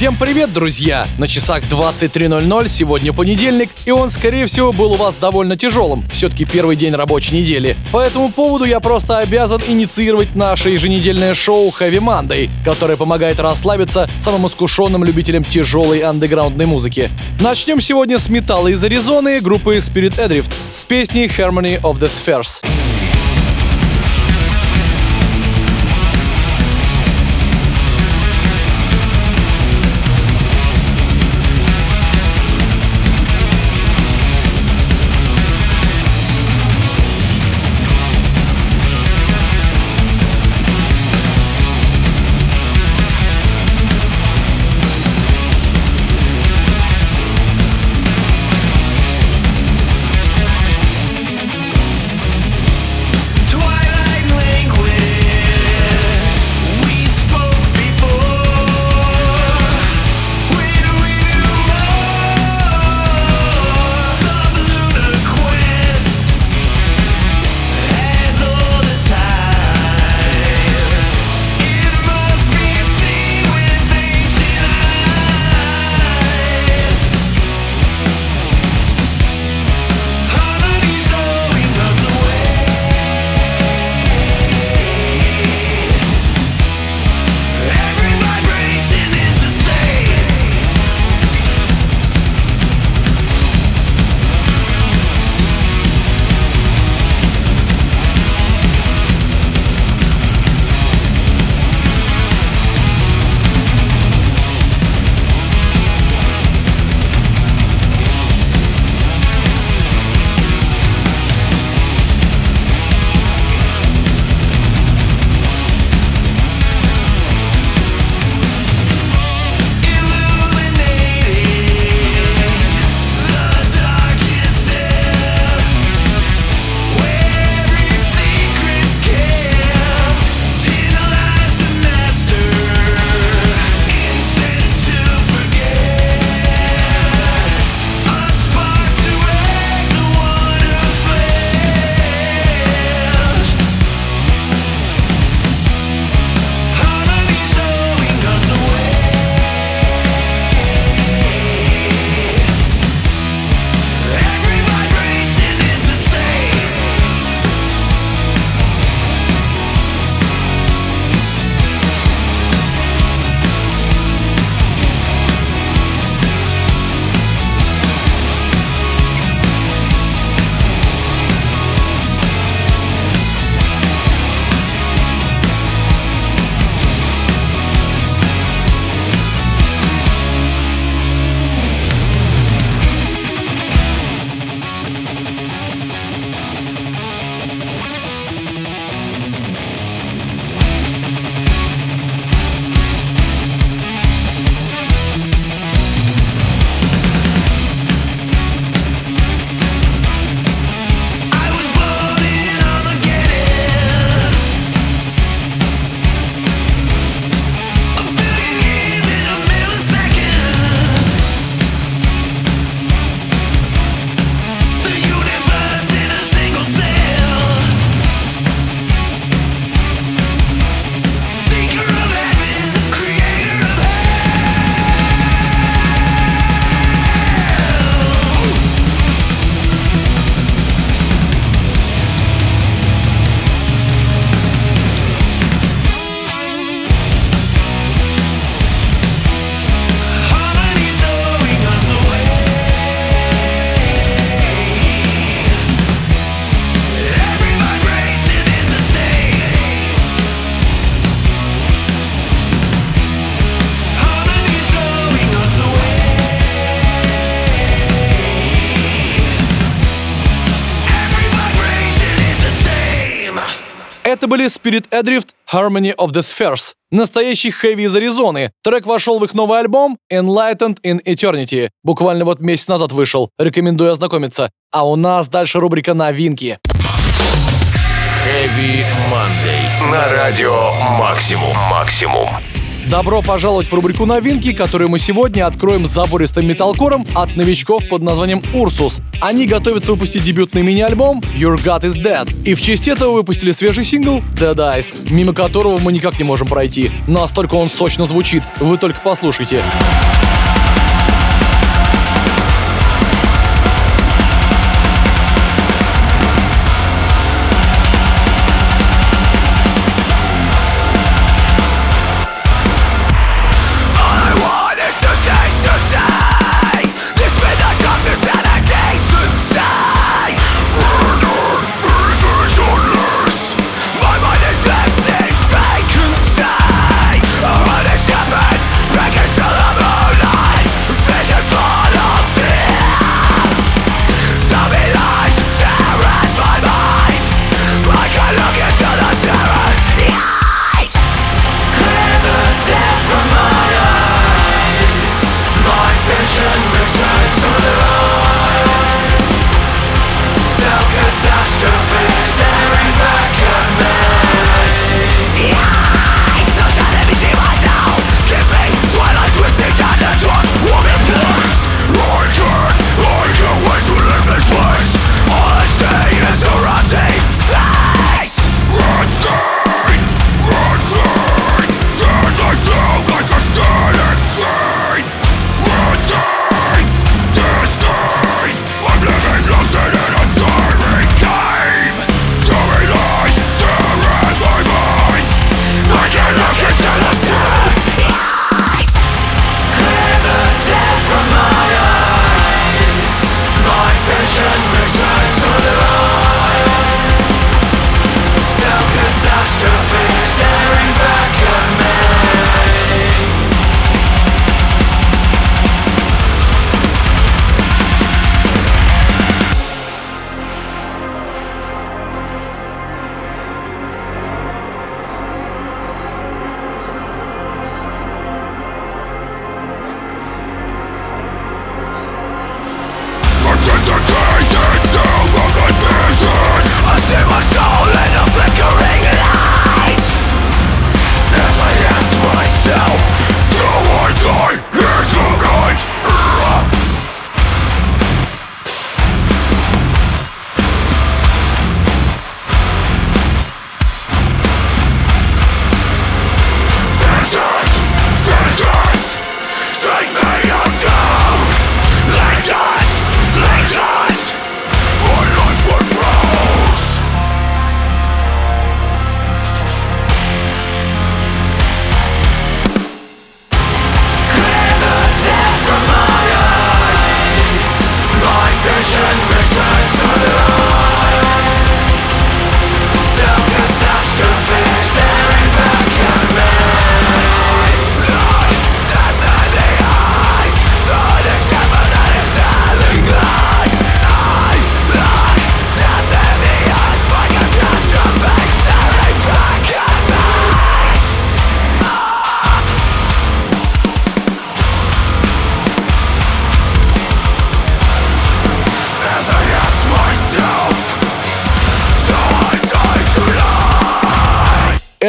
Всем привет, друзья! На часах 23.00, сегодня понедельник, и он, скорее всего, был у вас довольно тяжелым. Все-таки первый день рабочей недели. По этому поводу я просто обязан инициировать наше еженедельное шоу Heavy Monday, которое помогает расслабиться самым искушенным любителям тяжелой андеграундной музыки. Начнем сегодня с металла из Аризоны группы Spirit Adrift с песней Harmony of the Spheres. Были Spirit Adrift Harmony of the Spheres. Настоящий хэви из Аризоны. Трек вошел в их новый альбом Enlightened in Eternity. Буквально вот месяц назад вышел. Рекомендую ознакомиться. А у нас дальше рубрика «Новинки». Heavy Monday. На радио «Максимум». «Максимум». Добро пожаловать в рубрику новинки, которую мы сегодня откроем забористым металкором от новичков под названием Ursus. Они готовятся выпустить дебютный мини-альбом Your God is Dead. И в честь этого выпустили свежий сингл Dead Eyes, мимо которого мы никак не можем пройти. Настолько он сочно звучит, вы только послушайте.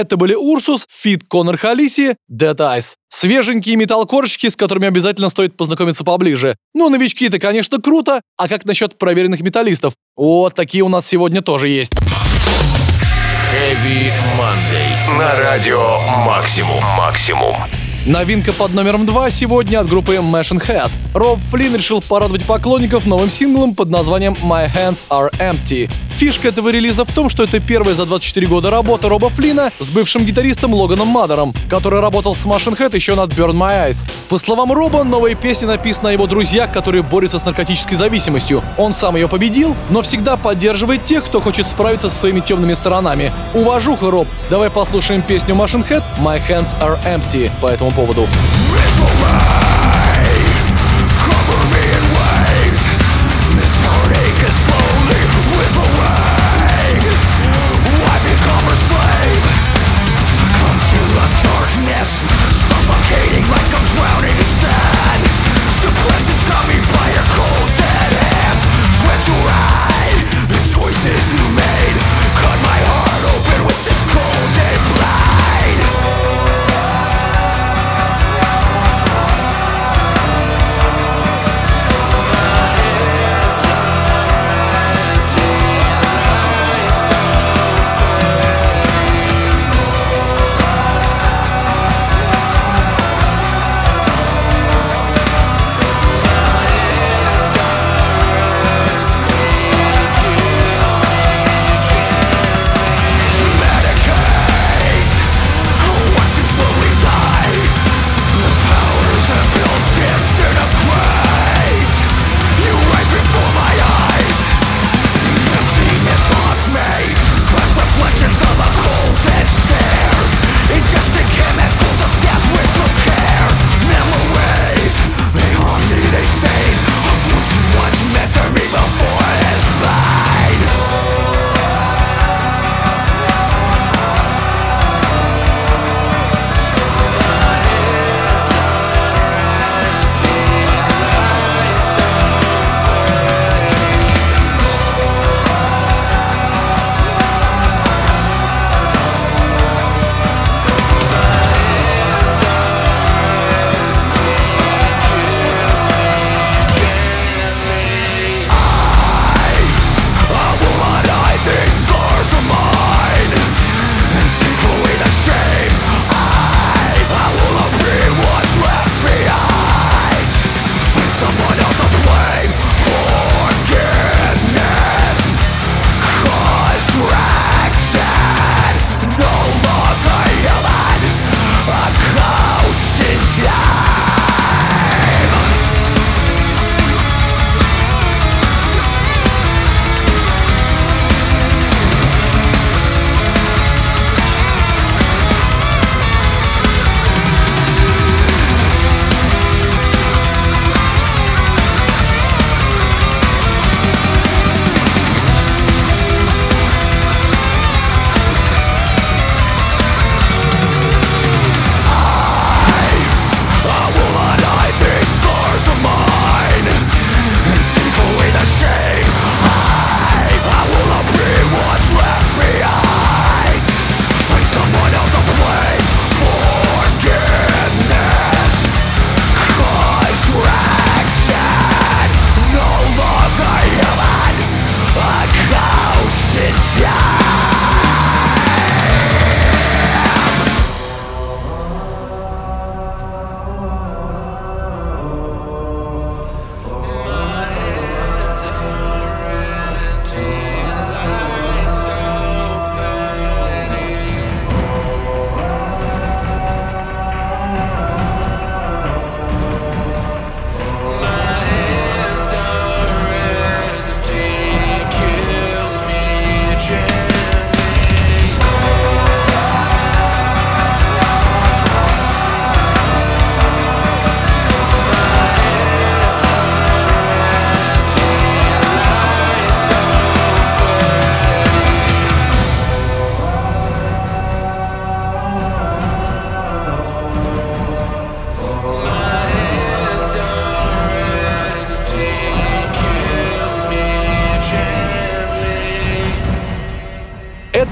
Это были Урсус, Фит Конор Халиси, Dead Eyes. Свеженькие металлкорщики, с которыми обязательно стоит познакомиться поближе. Ну, новички это, конечно, круто, а как насчет проверенных металлистов? Вот такие у нас сегодня тоже есть. Heavy Monday. На радио Максимум. Максимум. Новинка под номером два сегодня от группы Machine Head. Роб Флинн решил порадовать поклонников новым синглом под названием My Hands Are Empty. Фишка этого релиза в том, что это первая за 24 года работа Роба Флина с бывшим гитаристом Логаном Мадером, который работал с Machine Head еще над Burn My Eyes. По словам Роба, новая песня написана о его друзьях, которые борются с наркотической зависимостью. Он сам ее победил, но всегда поддерживает тех, кто хочет справиться со своими темными сторонами. Уважуха, Роб. Давай послушаем песню Machine Head My Hands Are Empty по этому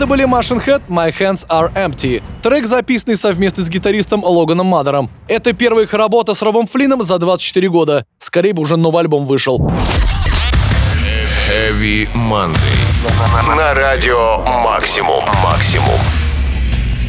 были Machine Head «My Hands Are Empty». Трек, записанный совместно с гитаристом Логаном Мадером. Это первая их работа с Робом Флином за 24 года. Скорее бы уже новый альбом вышел. Heavy Monday. На радио Максимум. Максимум.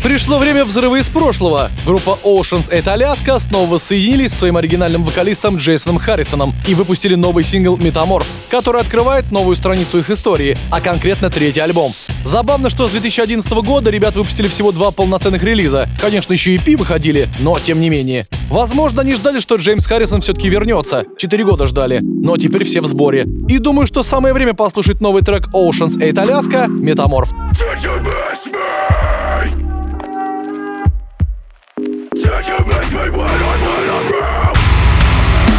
Пришло время взрыва из прошлого. Группа Oceans это Аляска снова воссоединились с своим оригинальным вокалистом Джейсоном Харрисоном и выпустили новый сингл «Метаморф», который открывает новую страницу их истории, а конкретно третий альбом. Забавно, что с 2011 года ребят выпустили всего два полноценных релиза. Конечно, еще и EP выходили, но тем не менее. Возможно, они ждали, что Джеймс Харрисон все-таки вернется. Четыре года ждали. Но теперь все в сборе. И думаю, что самое время послушать новый трек Oceans 8 Аляска «Метаморф». Did Did you miss me when I went around?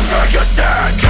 Take a second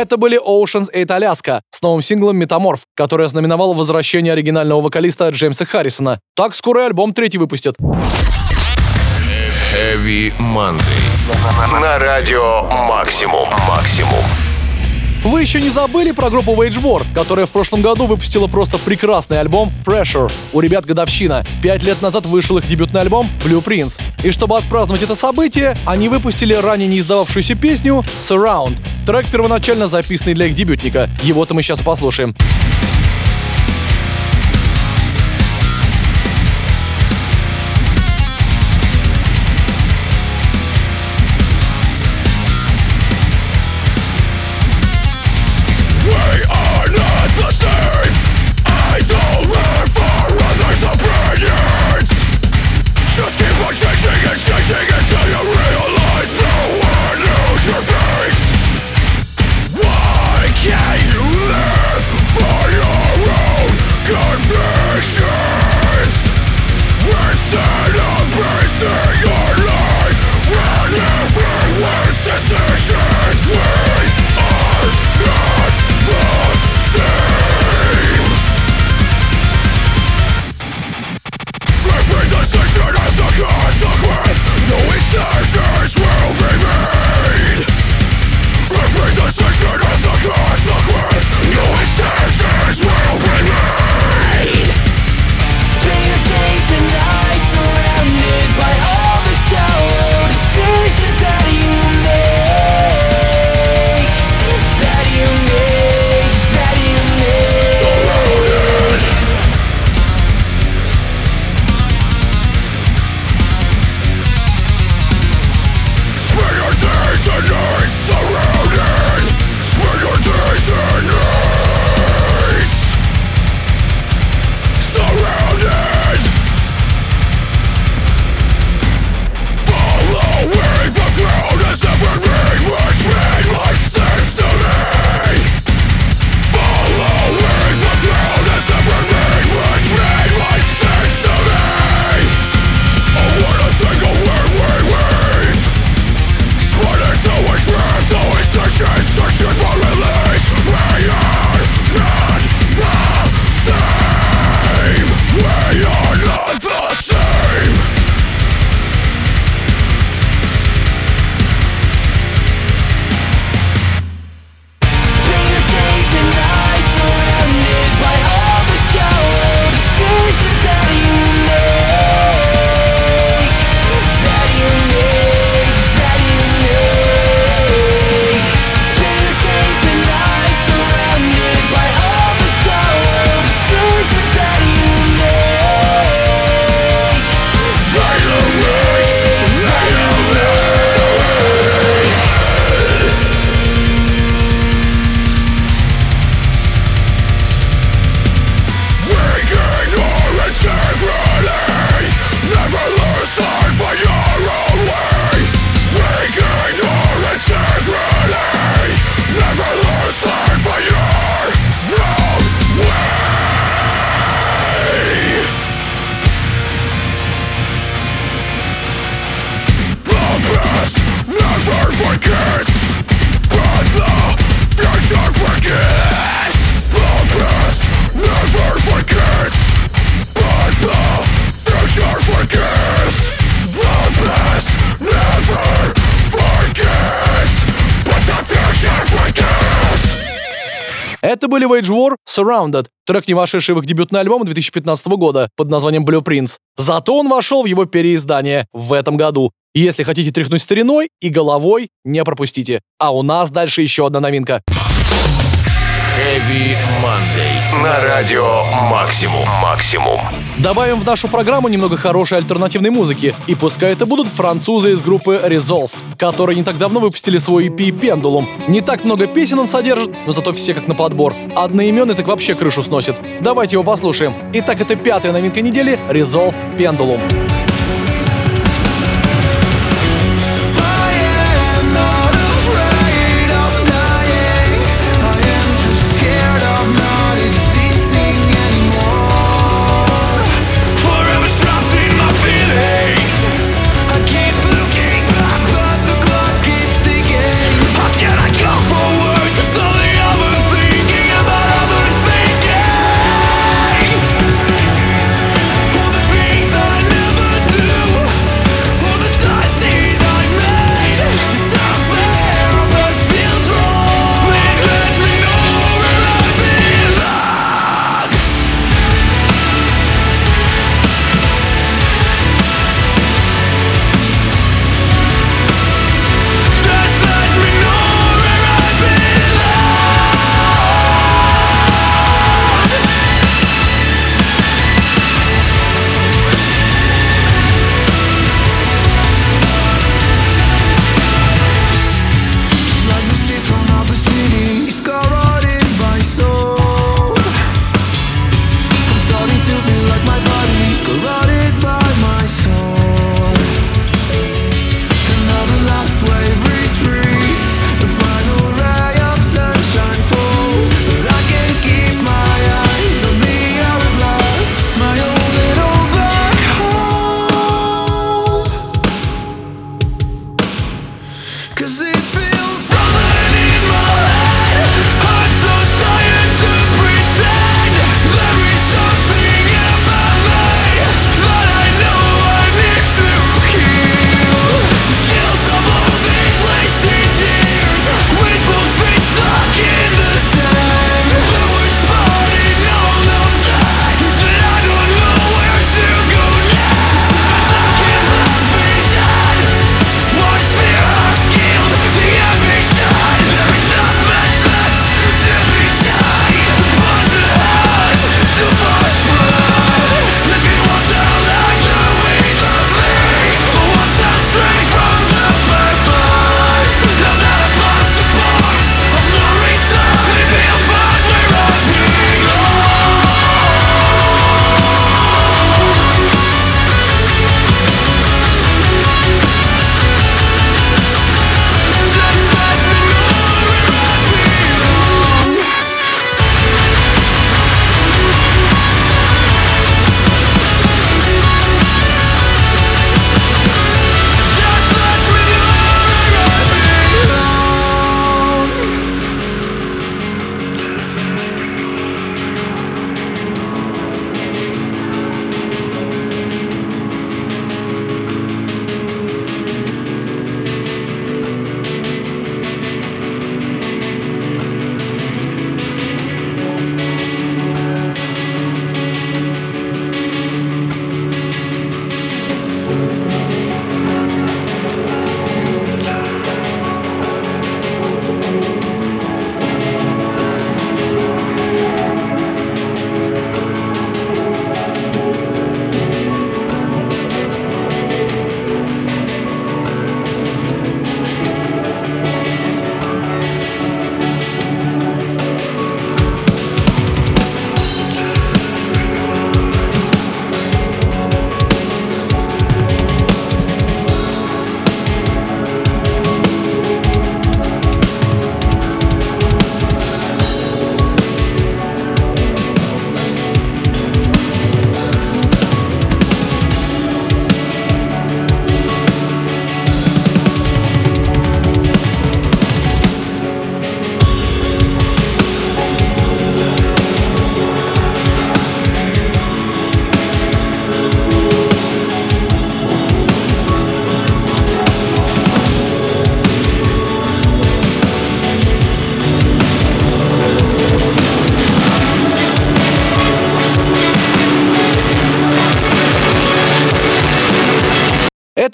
Это были Oceans 8 Аляска с новым синглом «Метаморф», который ознаменовал возвращение оригинального вокалиста Джеймса Харрисона. Так скоро альбом третий выпустят. Heavy Monday. На радио Максимум. Максимум. Вы еще не забыли про группу Wage War, которая в прошлом году выпустила просто прекрасный альбом Pressure. У ребят годовщина. Пять лет назад вышел их дебютный альбом Blueprints. И чтобы отпраздновать это событие, они выпустили ранее не издававшуюся песню Surround. Трек первоначально записанный для их дебютника. Его-то мы сейчас послушаем. War Surrounded, трек, не вошедший в их дебютный альбом 2015 года под названием Blueprints. Зато он вошел в его переиздание в этом году. Если хотите тряхнуть стариной и головой, не пропустите. А у нас дальше еще одна новинка. Heavy. На радио Максимум. Максимум. Добавим в нашу программу немного хорошей альтернативной музыки. И пускай это будут французы из группы Resolve, которые не так давно выпустили свой EP Pendulum. Не так много песен он содержит, но зато все как на подбор. Одноименный так вообще крышу сносит. Давайте его послушаем. Итак, это пятая новинка недели Resolve Pendulum. I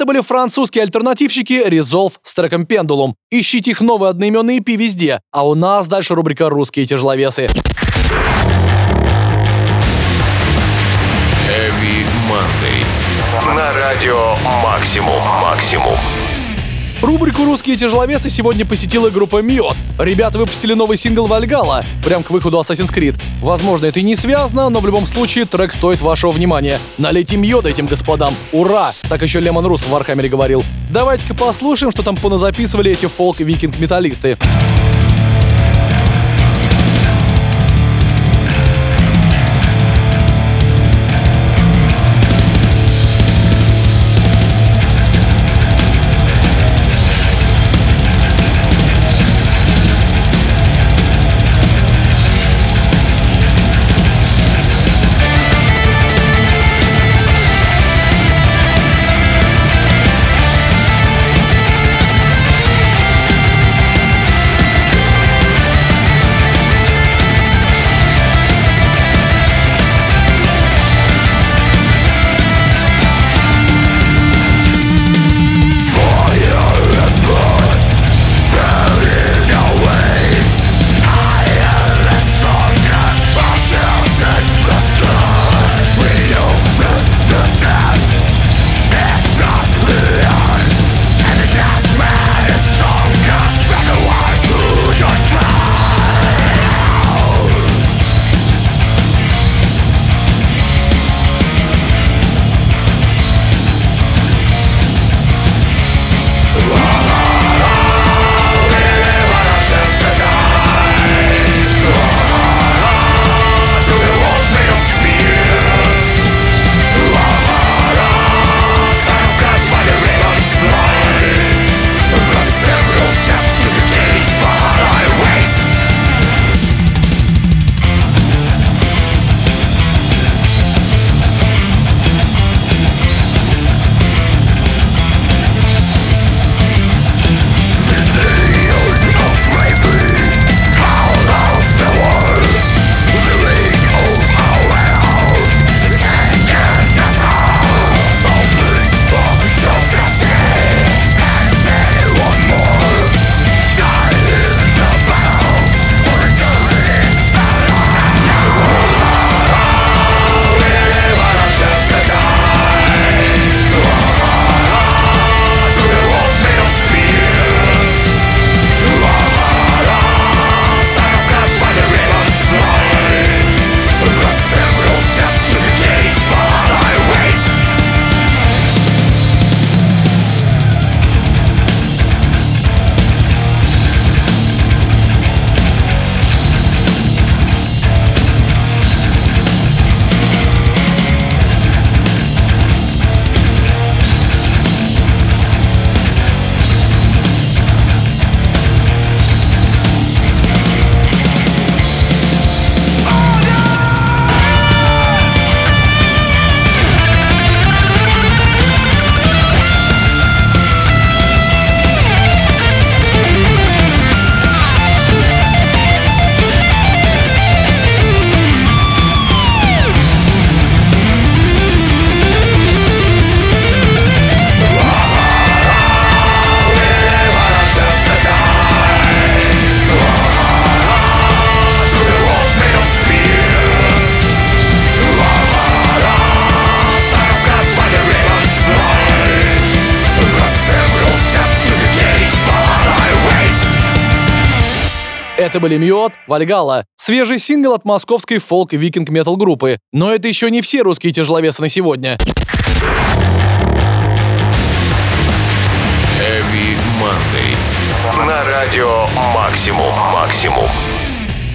были французские альтернативщики Resolve с треком Pendulum. Ищите их новый одноименный EP везде. А у нас дальше рубрика «Русские тяжеловесы». Heavy Monday. На радио Максимум. Максимум. Рубрику «Русские тяжеловесы» сегодня посетила группа Мьод. Ребята выпустили новый сингл «Вальгала» прям к выходу Assassin's Creed. Возможно, это и не связано, но в любом случае трек стоит вашего внимания. Налейте Мьода этим господам. Ура! Так еще Леман Русс в Warhammer е говорил. Давайте-ка послушаем, что там поназаписывали эти фолк-викинг-металлисты. Это были Миот, Вальгала, свежий сингл от московской фолк-викинг-метал группы. Но это еще не все русские тяжеловесы на сегодня. Heavy Monday. На радио Максимум.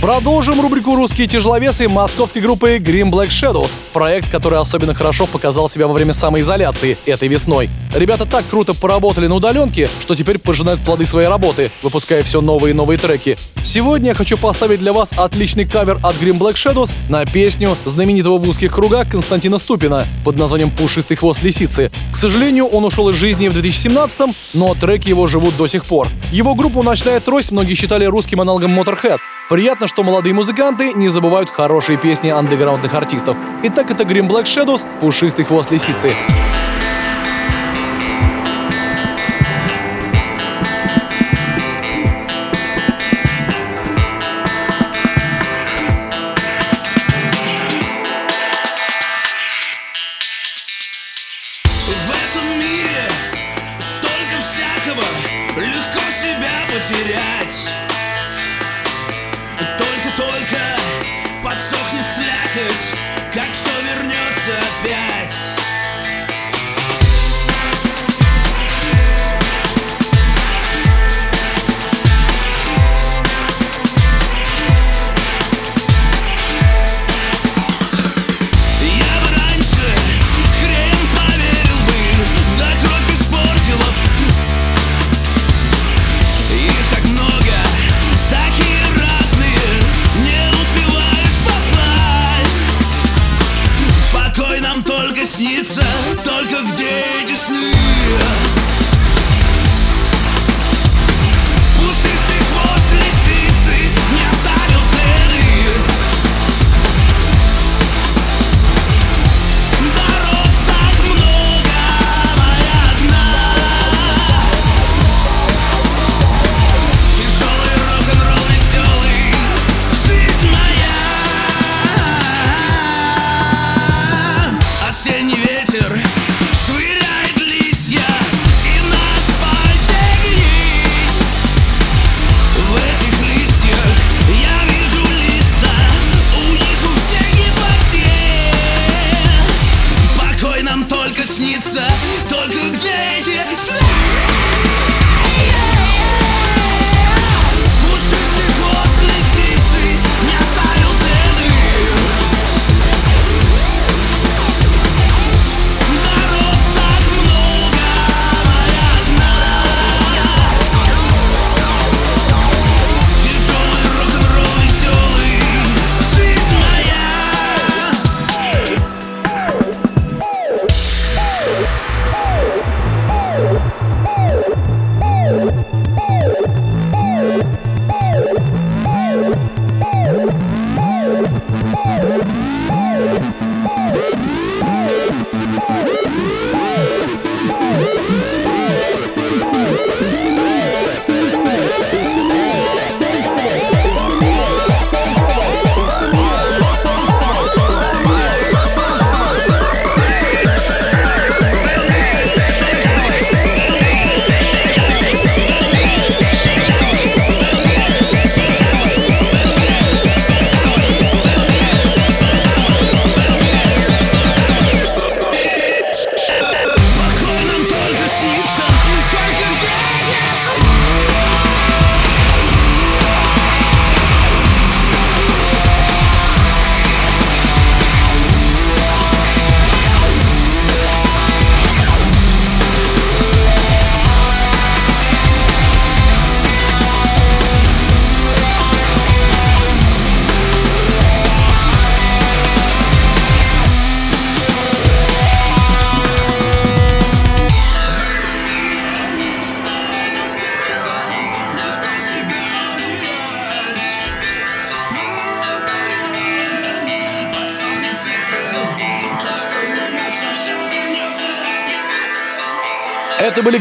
Продолжим рубрику «Русские тяжеловесы» московской группы Green Black Shadows. Проект, который особенно хорошо показал себя во время самоизоляции этой весной. Ребята так круто поработали на удаленке, что теперь пожинают плоды своей работы, выпуская все новые и новые треки. Сегодня я хочу поставить для вас отличный кавер от Green Black Shadows на песню знаменитого в узких кругах Константина Ступина под названием «Пушистый хвост лисицы». К сожалению, он ушел из жизни в 2017 но треки его живут до сих пор. Его группу «Ночная трость» многие считали русским аналогом Motorhead. Приятно, что молодые музыканты не забывают хорошие песни андеграундных артистов. Итак, это Green Black Shadows «Пушистый хвост лисицы».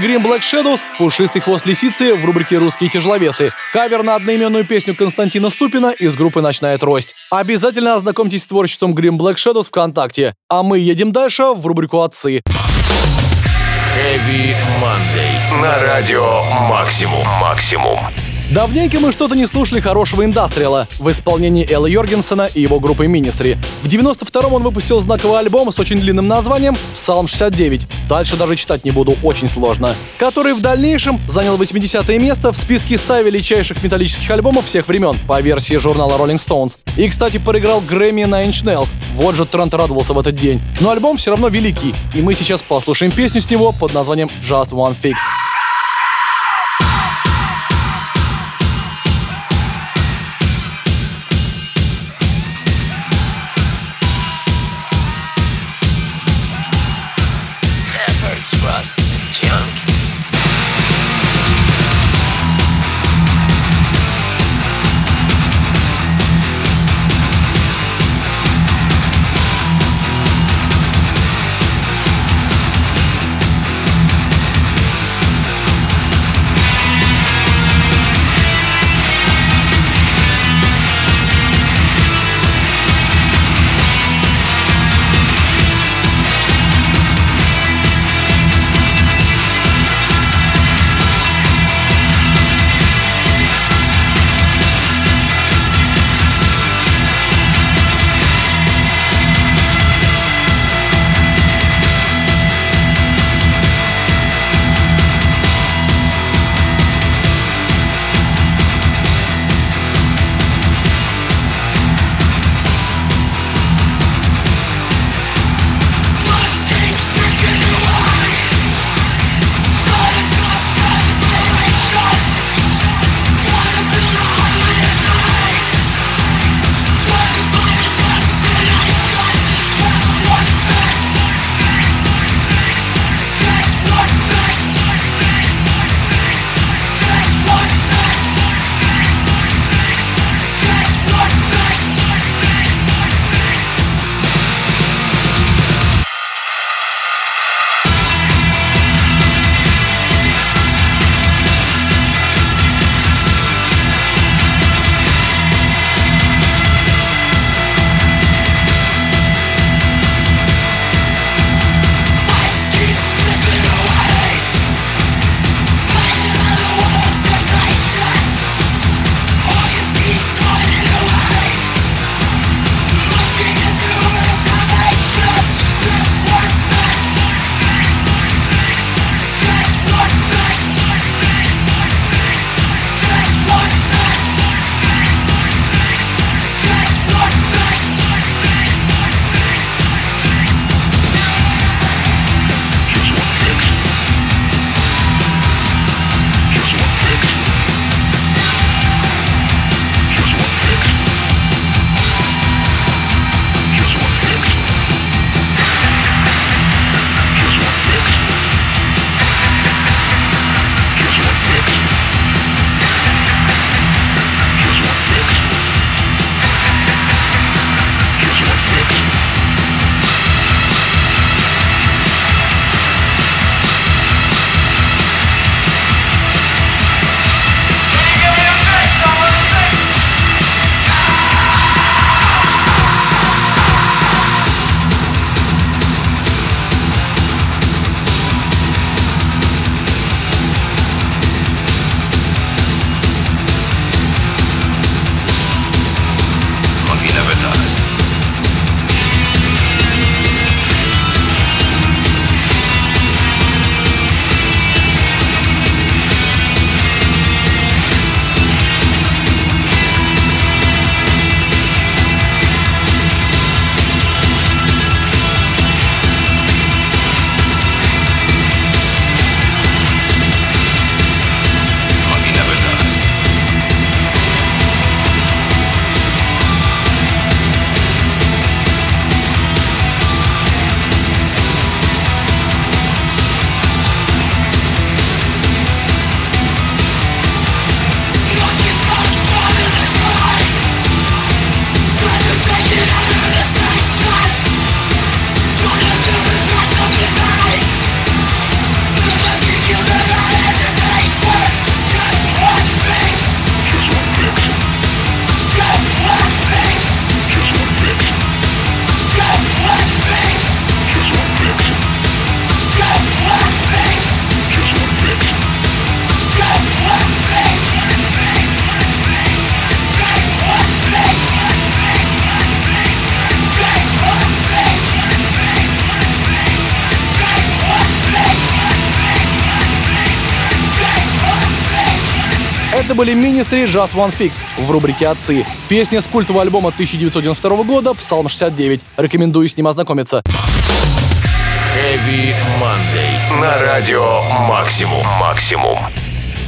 Green Black Shadows, пушистый хвост лисицы в рубрике «Русские тяжеловесы». Кавер на одноименную песню Константина Ступина из группы «Ночная трость». Обязательно ознакомьтесь с творчеством Green Black Shadows ВКонтакте. А мы едем дальше в рубрику «Отцы». Heavy Monday. На радио Максимум. Максимум. Давненько мы что-то не слушали хорошего индастриала в исполнении Элла Йоргенсена и его группы Ministry. В 92-м он выпустил знаковый альбом с очень длинным названием «Псалм 69». Дальше даже читать не буду, очень сложно. Который в дальнейшем занял 80 место в списке 100 величайших металлических альбомов всех времен по версии журнала Rolling Stones. И, кстати, проиграл Грэмми на Inch Nails. Вот же Трент радовался в этот день. Но альбом все равно великий, и мы сейчас послушаем песню с него под названием «Just One Fix». Это были Ministry Just One Fix в рубрике «Отцы». Песня с культового альбома 1992 года «Псалм 69». Рекомендую с ним ознакомиться. Heavy Monday. На радио Максимум. Максимум.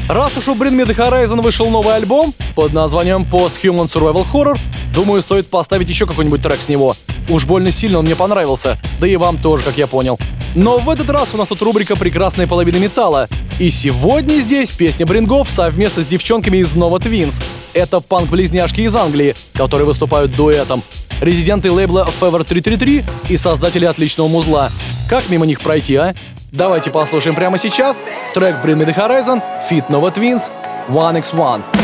Раз уж у Bring Me The Horizon вышел новый альбом под названием Post-Human Survival Horror, думаю, стоит поставить еще какой-нибудь трек с него. Уж больно сильно он мне понравился, да и вам тоже, как я понял. Но в этот раз у нас тут рубрика «Прекрасная половина металла». И сегодня здесь песня Брингов совместно с девчонками из Nova Twins. Это панк-близняшки из Англии, которые выступают дуэтом. Резиденты лейбла Fever 333 и создатели отличного музла. Как мимо них пройти, а? Давайте послушаем прямо сейчас трек Bring Me The Horizon, Fit Nova Twins, 1x1. Disconnected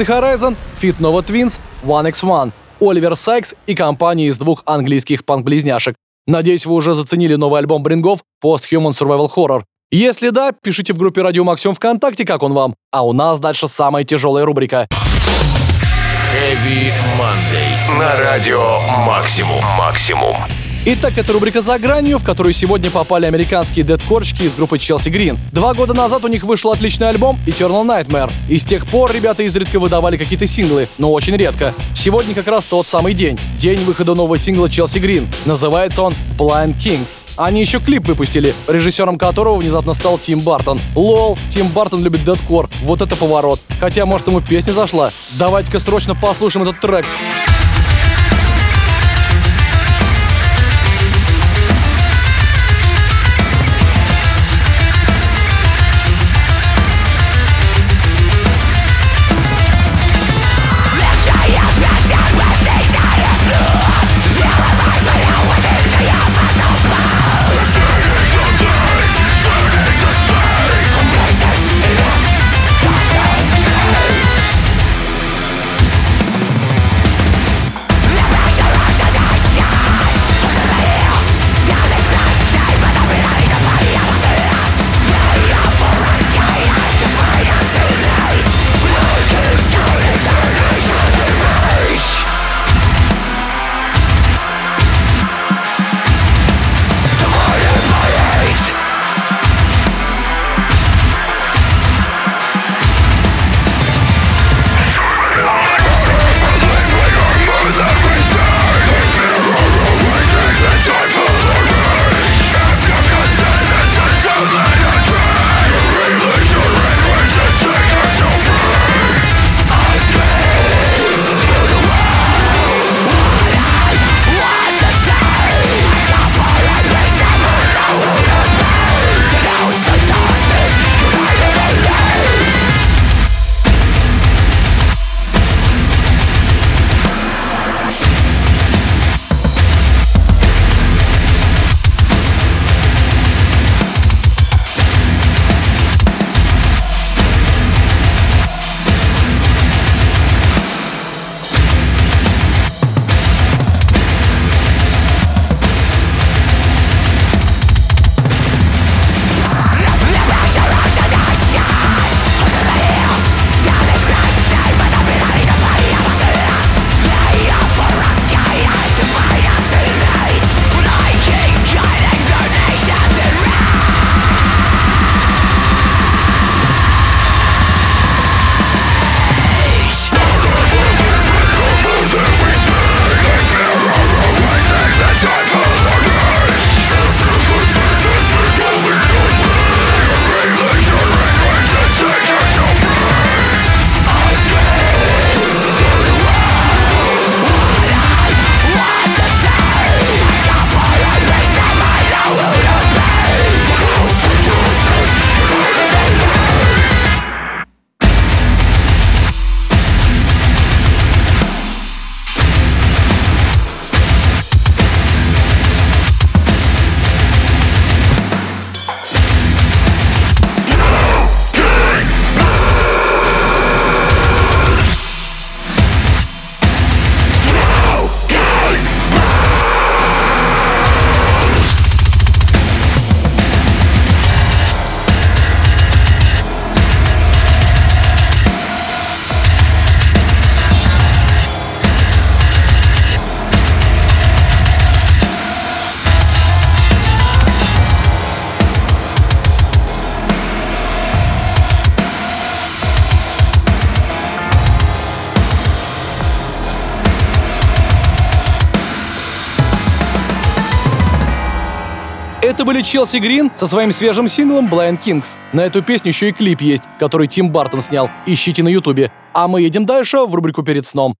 The Horizon, Fit Nova Twins, 1x1, Оливер Сайкс и компания из двух английских панк-близняшек. Надеюсь, вы уже заценили новый альбом Брингов Post-Human Survival Horror. Если да, пишите в группе Радио Максимум ВКонтакте, как он вам. А у нас дальше самая тяжелая рубрика. Heavy Monday. На радио Максимум. Максимум. Итак, это рубрика «За гранью», в которую сегодня попали американские дедкорчики из группы Chelsea Green. Два года назад у них вышел отличный альбом Eternal Nightmare. И с тех пор ребята изредка выдавали какие-то синглы, но очень редко. Сегодня как раз тот самый день. День выхода нового сингла Chelsea Green. Называется он Blind Kings. Они еще клип выпустили, режиссером которого внезапно стал Тим Бартон. Лол, Тим Бартон любит дедкор. Вот это поворот. Хотя, может, ему песня зашла. Давайте-ка срочно послушаем этот трек. Put Челси Грин со своим свежим синглом Blind Kings. На эту песню еще и клип есть, который Тим Бартон снял. Ищите на ютубе. А мы едем дальше в рубрику «Перед сном».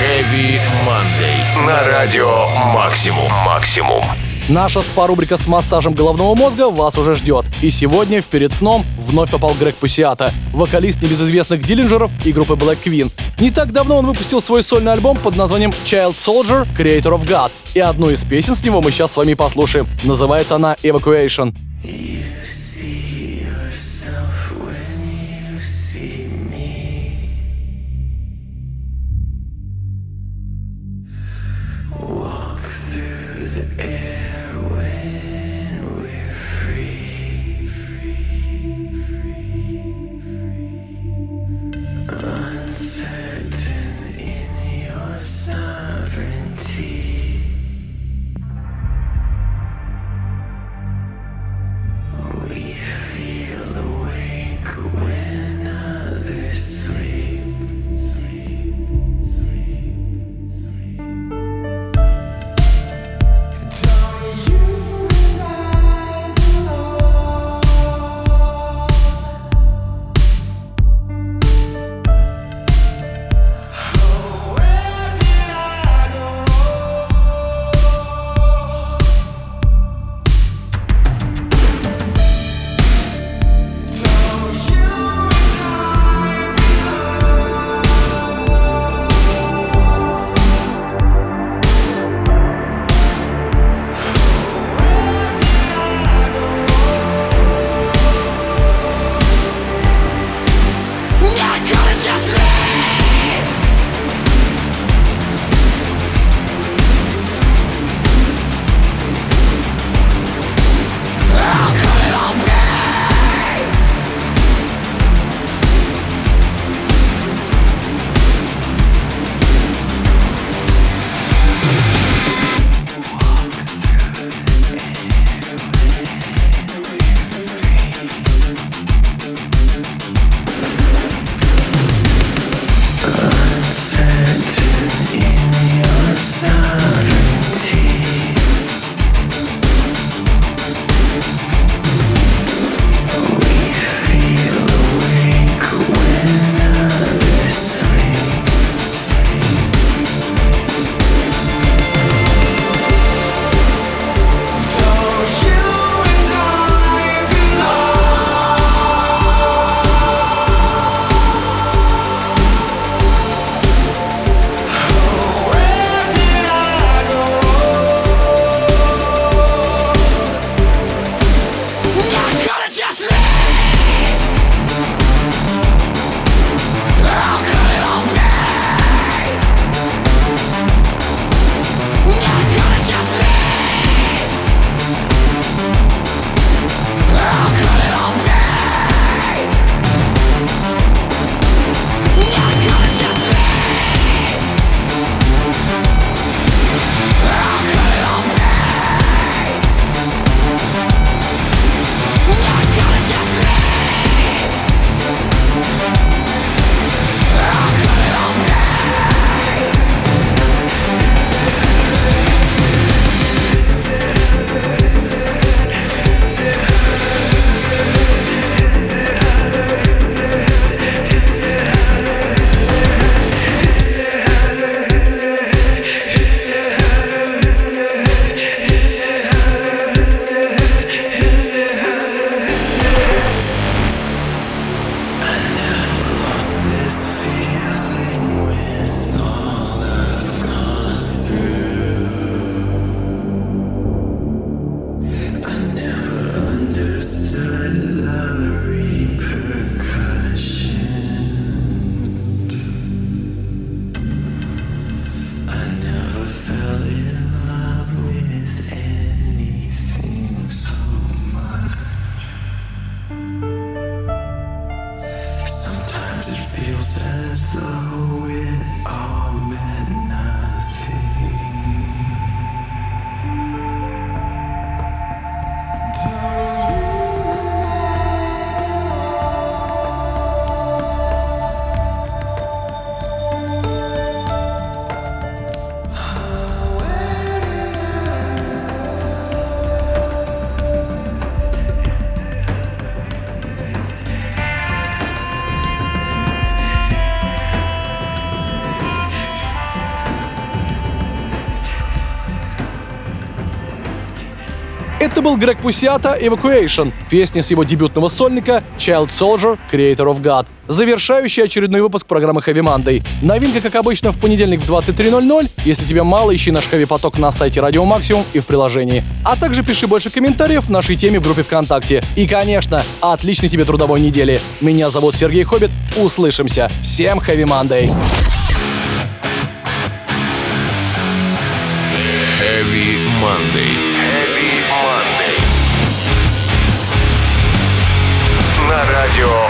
Heavy Monday. На радио Максимум. Максимум. Наша спа-рубрика с массажем головного мозга вас уже ждет. И сегодня в «Перед сном» вновь попал Грег Пусиата, вокалист небезызвестных Диллинджеров и группы Black Queen. Не так давно он выпустил свой сольный альбом под названием Child Soldier Creator of God. И одну из песен с него мы сейчас с вами послушаем. Называется она Evacuation. Это Island. Был Грег Пусиата «Evacuation», песня с его дебютного сольника «Child Soldier, Creator of God», завершающий очередной выпуск программы Heavy Monday. Новинка, как обычно, в понедельник в 23.00. Если тебе мало, ищи наш Heavy Поток на сайте Радио Максимум и в приложении. А также пиши больше комментариев в нашей теме в группе ВКонтакте. И, конечно, отличной тебе трудовой недели. Меня зовут Сергей Хоббит. Услышимся. Всем Heavy Monday. Heavy Monday. Heavy Monday. на радио